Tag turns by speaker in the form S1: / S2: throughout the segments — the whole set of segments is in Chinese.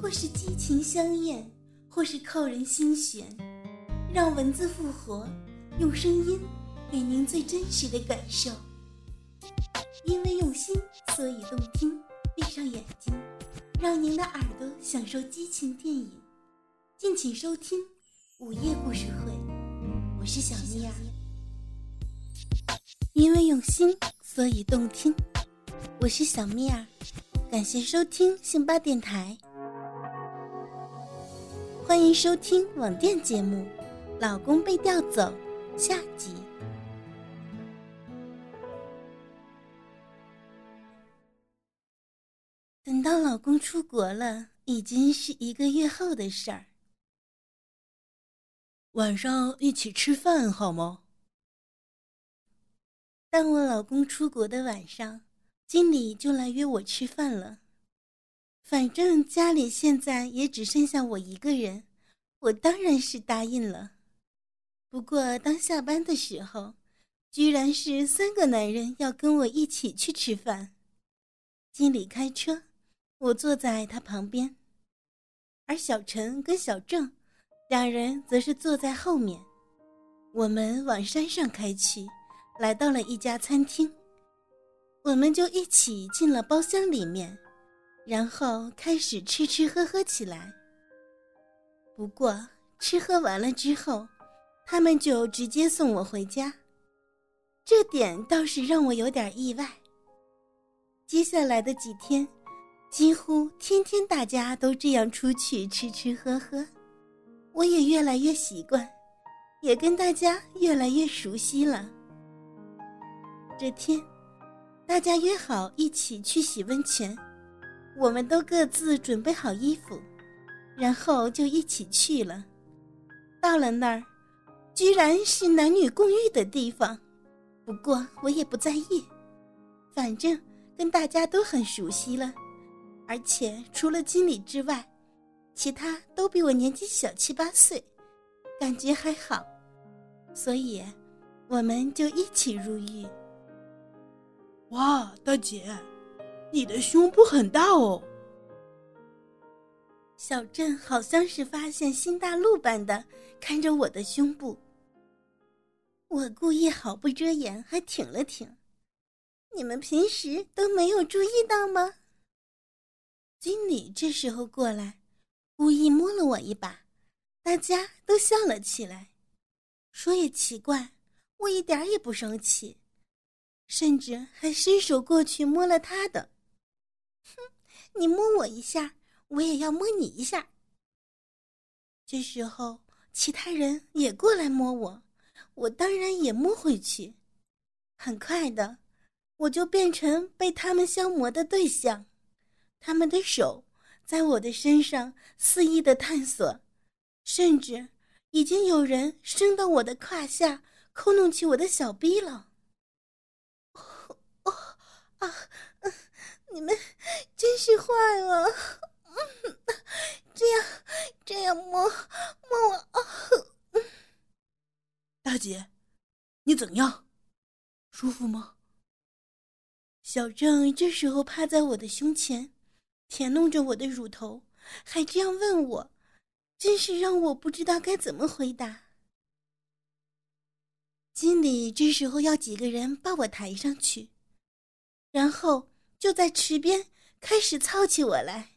S1: 或是激情相艳，或是扣人心弦，让文字复活，用声音给您最真实的感受。因为用心，所以动听。闭上眼睛，让您的耳朵享受激情电影。敬请收听《午夜故事会》，我是小蜜儿。因为用心，所以动听。我是小蜜儿，感谢收听信巴电台。欢迎收听网店节目《老公被调走》下集。等到老公出国了，已经是一个月后的事儿。
S2: 晚上一起吃饭好吗？
S1: 当我老公出国的晚上，经理就来约我吃饭了。反正家里现在也只剩下我一个人，我当然是答应了。不过当下班的时候，居然是三个男人要跟我一起去吃饭。经理开车，我坐在他旁边，而小陈跟小郑两人则是坐在后面。我们往山上开去，来到了一家餐厅，我们就一起进了包厢里面。然后开始吃吃喝喝起来。不过吃喝完了之后，他们就直接送我回家，这点倒是让我有点意外。接下来的几天，几乎天天大家都这样出去吃吃喝喝，我也越来越习惯，也跟大家越来越熟悉了。这天，大家约好一起去洗温泉。我们都各自准备好衣服，然后就一起去了。到了那儿，居然是男女共浴的地方。不过我也不在意，反正跟大家都很熟悉了，而且除了经理之外，其他都比我年纪小七八岁，感觉还好。所以，我们就一起入狱。
S2: 哇，大姐！你的胸部很大哦。
S1: 小镇好像是发现新大陆般的看着我的胸部。我故意毫不遮掩，还挺了挺。你们平时都没有注意到吗？经理这时候过来，故意摸了我一把，大家都笑了起来。说也奇怪，我一点也不生气，甚至还伸手过去摸了他的。哼，你摸我一下，我也要摸你一下。这时候，其他人也过来摸我，我当然也摸回去。很快的，我就变成被他们消磨的对象。他们的手在我的身上肆意的探索，甚至已经有人伸到我的胯下，抠弄起我的小逼了。哦，啊！你们真是坏了！这样这样摸摸我啊！
S2: 大姐，你怎样？舒服吗？
S1: 小郑这时候趴在我的胸前，舔弄着我的乳头，还这样问我，真是让我不知道该怎么回答。经理这时候要几个人把我抬上去，然后。就在池边开始操起我来。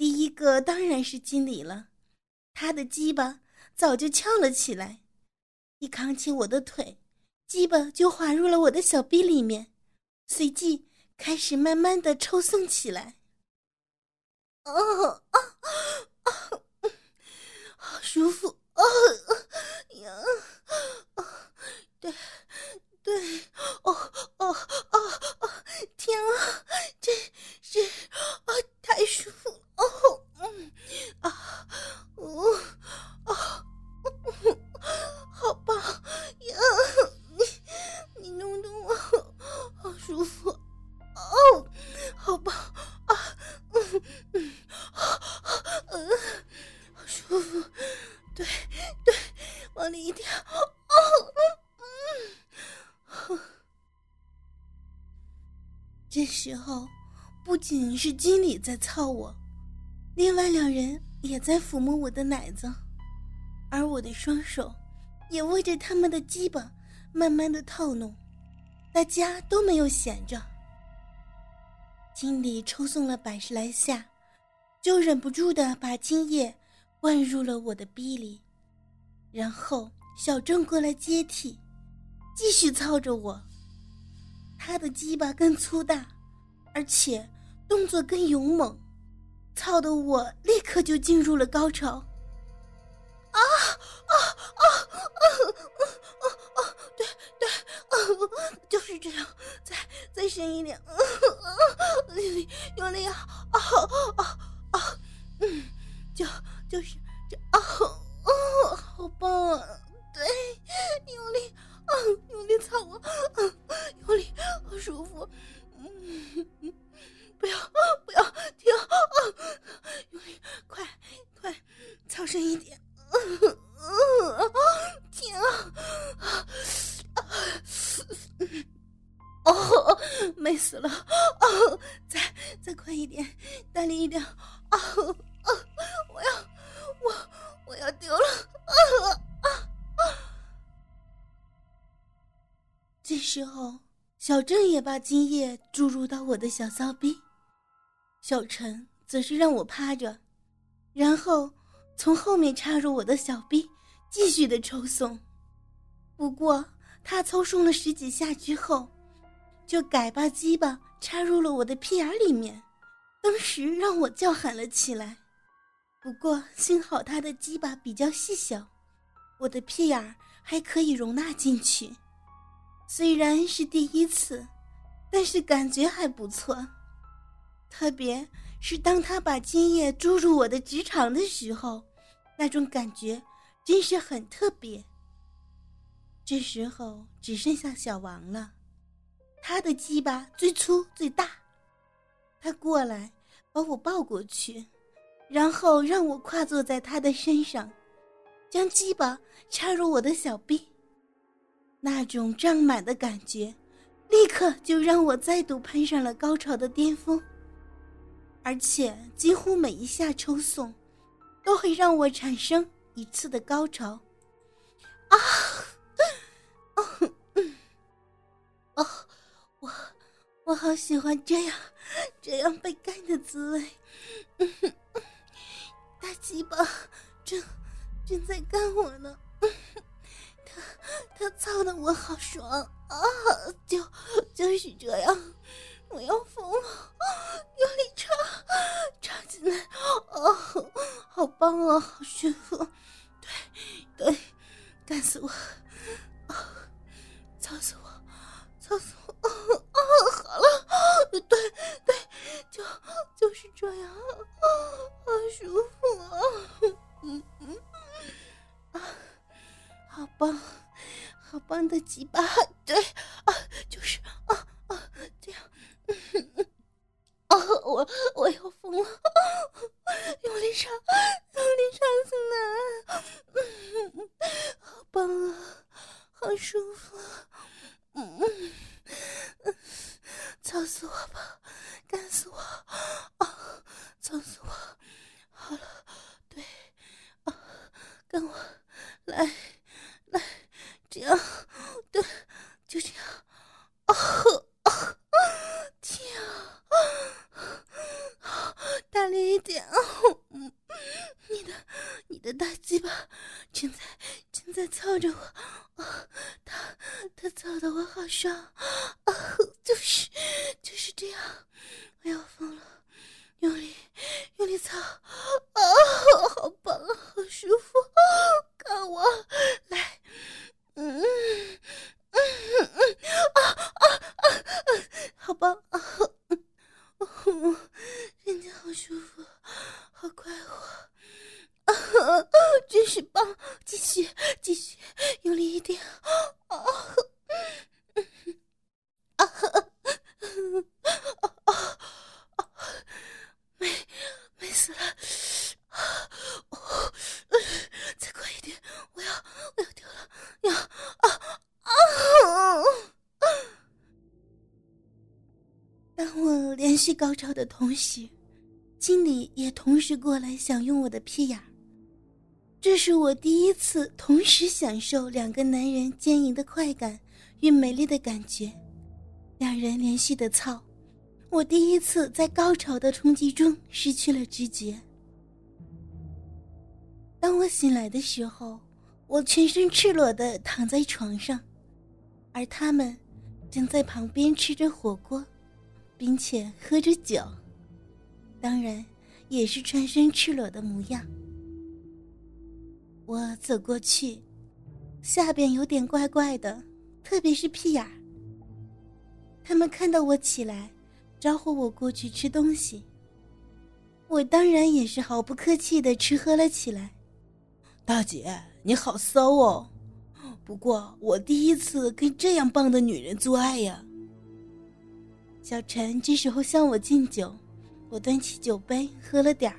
S1: 第一个当然是经理了，他的鸡巴早就翘了起来，一扛起我的腿，鸡巴就滑入了我的小臂里面，随即开始慢慢的抽送起来。哦哦哦，好舒服哦呀，对。对，哦哦哦哦！的时候，不仅是经理在操我，另外两人也在抚摸我的奶子，而我的双手也握着他们的鸡巴，慢慢的套弄。大家都没有闲着。经理抽送了百十来下，就忍不住的把精液灌入了我的逼里，然后小郑过来接替，继续操着我。他的鸡巴更粗大，而且动作更勇猛，操的我立刻就进入了高潮。啊啊啊啊啊啊！对对，就是这样，再再深一点，用力用力啊啊啊啊！嗯，就就是这啊啊，好棒啊！大力一点，啊啊，我要，我我要丢了，啊啊啊。这时候，小郑也把精液注入到我的小骚逼，小陈则是让我趴着，然后从后面插入我的小逼，继续的抽送。不过他抽送了十几下之后，就改把鸡巴插入了我的屁眼里面，当时让我叫喊了起来。不过幸好他的鸡巴比较细小，我的屁眼还可以容纳进去。虽然是第一次，但是感觉还不错。特别是当他把精液注入我的直肠的时候，那种感觉真是很特别。这时候只剩下小王了，他的鸡巴最粗最大。他过来把我抱过去，然后让我跨坐在他的身上，将鸡巴插入我的小臂。那种胀满的感觉，立刻就让我再度攀上了高潮的巅峰，而且几乎每一下抽送，都会让我产生一次的高潮。啊，哦，哦，我我好喜欢这样这样被干的滋味。大鸡巴正正在干我呢。他他操的我好爽啊！就就是这样，我要疯了！用力插插进来，哦，好棒啊，好舒服！对对，干死我！我我要疯了，用力插，用力插进来，好棒啊，好舒服，嗯嗯，操死我吧，干死我，啊，操死我，好了，对，啊，跟我来。来，这样，对，就这样。啊啊！天啊！大力一点啊！嗯，你的，你的大鸡巴正在正在操着我，啊，他他操的我好爽啊！就是就是这样，我要疯了，用力用力操啊！好棒，好舒服，看我来。嗯嗯嗯嗯啊啊啊啊！好棒啊！嗯，人家好舒服，好快活啊！真是棒！继续继续，用力一点啊！啊啊啊啊！美美死了！哦，再快一点，我要我要丢了！呀啊啊！当我连续高潮的同时，经理也同时过来享用我的屁眼。这是我第一次同时享受两个男人坚硬的快感与美丽的感觉，两人连续的操，我第一次在高潮的冲击中失去了知觉。当我醒来的时候，我全身赤裸的躺在床上，而他们正在旁边吃着火锅，并且喝着酒，当然也是全身赤裸的模样。我走过去，下边有点怪怪的，特别是屁眼儿。他们看到我起来，招呼我过去吃东西。我当然也是毫不客气的吃喝了起来。
S2: 大姐，你好骚哦！不过我第一次跟这样棒的女人做爱呀。
S1: 小陈这时候向我敬酒，我端起酒杯喝了点儿，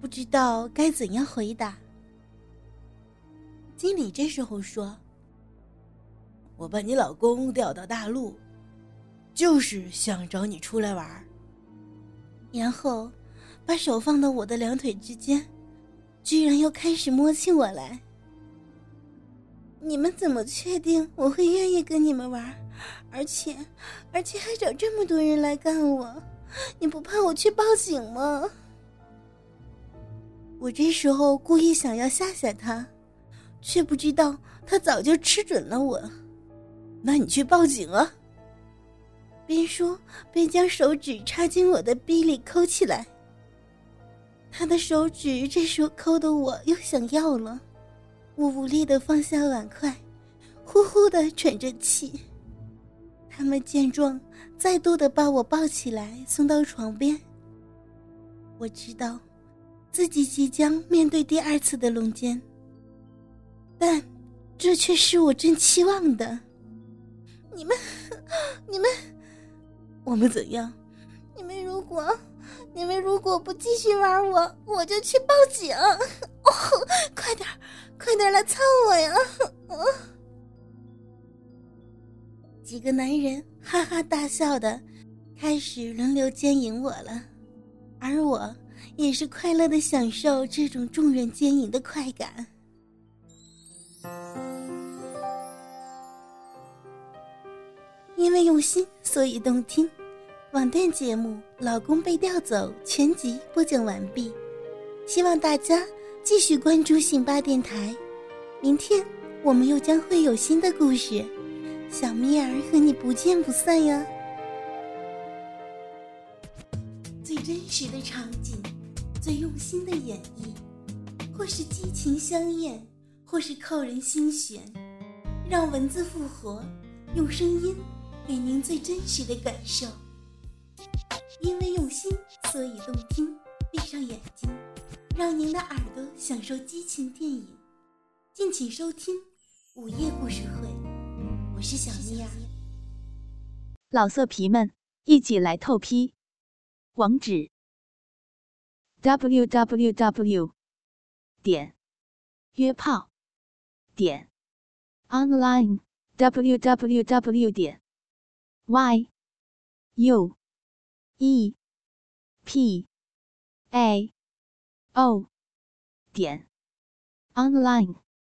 S1: 不知道该怎样回答。经理这时候说：“
S2: 我把你老公调到大陆，就是想找你出来玩。”
S1: 然后，把手放到我的两腿之间，居然又开始摸起我来。你们怎么确定我会愿意跟你们玩？而且，而且还找这么多人来干我？你不怕我去报警吗？我这时候故意想要吓吓他。却不知道他早就吃准了我，
S2: 那你去报警啊！
S1: 边说边将手指插进我的逼里抠起来。他的手指这时候抠的我又想要了，我无力的放下碗筷，呼呼的喘着气。他们见状，再度的把我抱起来送到床边。我知道，自己即将面对第二次的轮奸。但，这却是我真期望的。你们，你们，
S2: 我们怎样？
S1: 你们如果，你们如果不继续玩我，我就去报警！哦，快点，快点来操我呀！几个男人哈哈大笑的，开始轮流奸淫我了，而我也是快乐的享受这种众人奸淫的快感。因为用心，所以动听。网店节目《老公被调走》全集播讲完毕，希望大家继续关注信八电台。明天我们又将会有新的故事，小咪儿和你不见不散呀！最真实的场景，最用心的演绎，或是激情相艳。或是扣人心弦，让文字复活，用声音给您最真实的感受。用心，所以动听。闭上眼睛，让您的耳朵享受激情电影。敬请收听午夜故事会，我是小妮儿。
S3: 老色皮们，一起来透批！网址：w w w. 点约炮。点 online w w w 点 y u e p a o 点 online。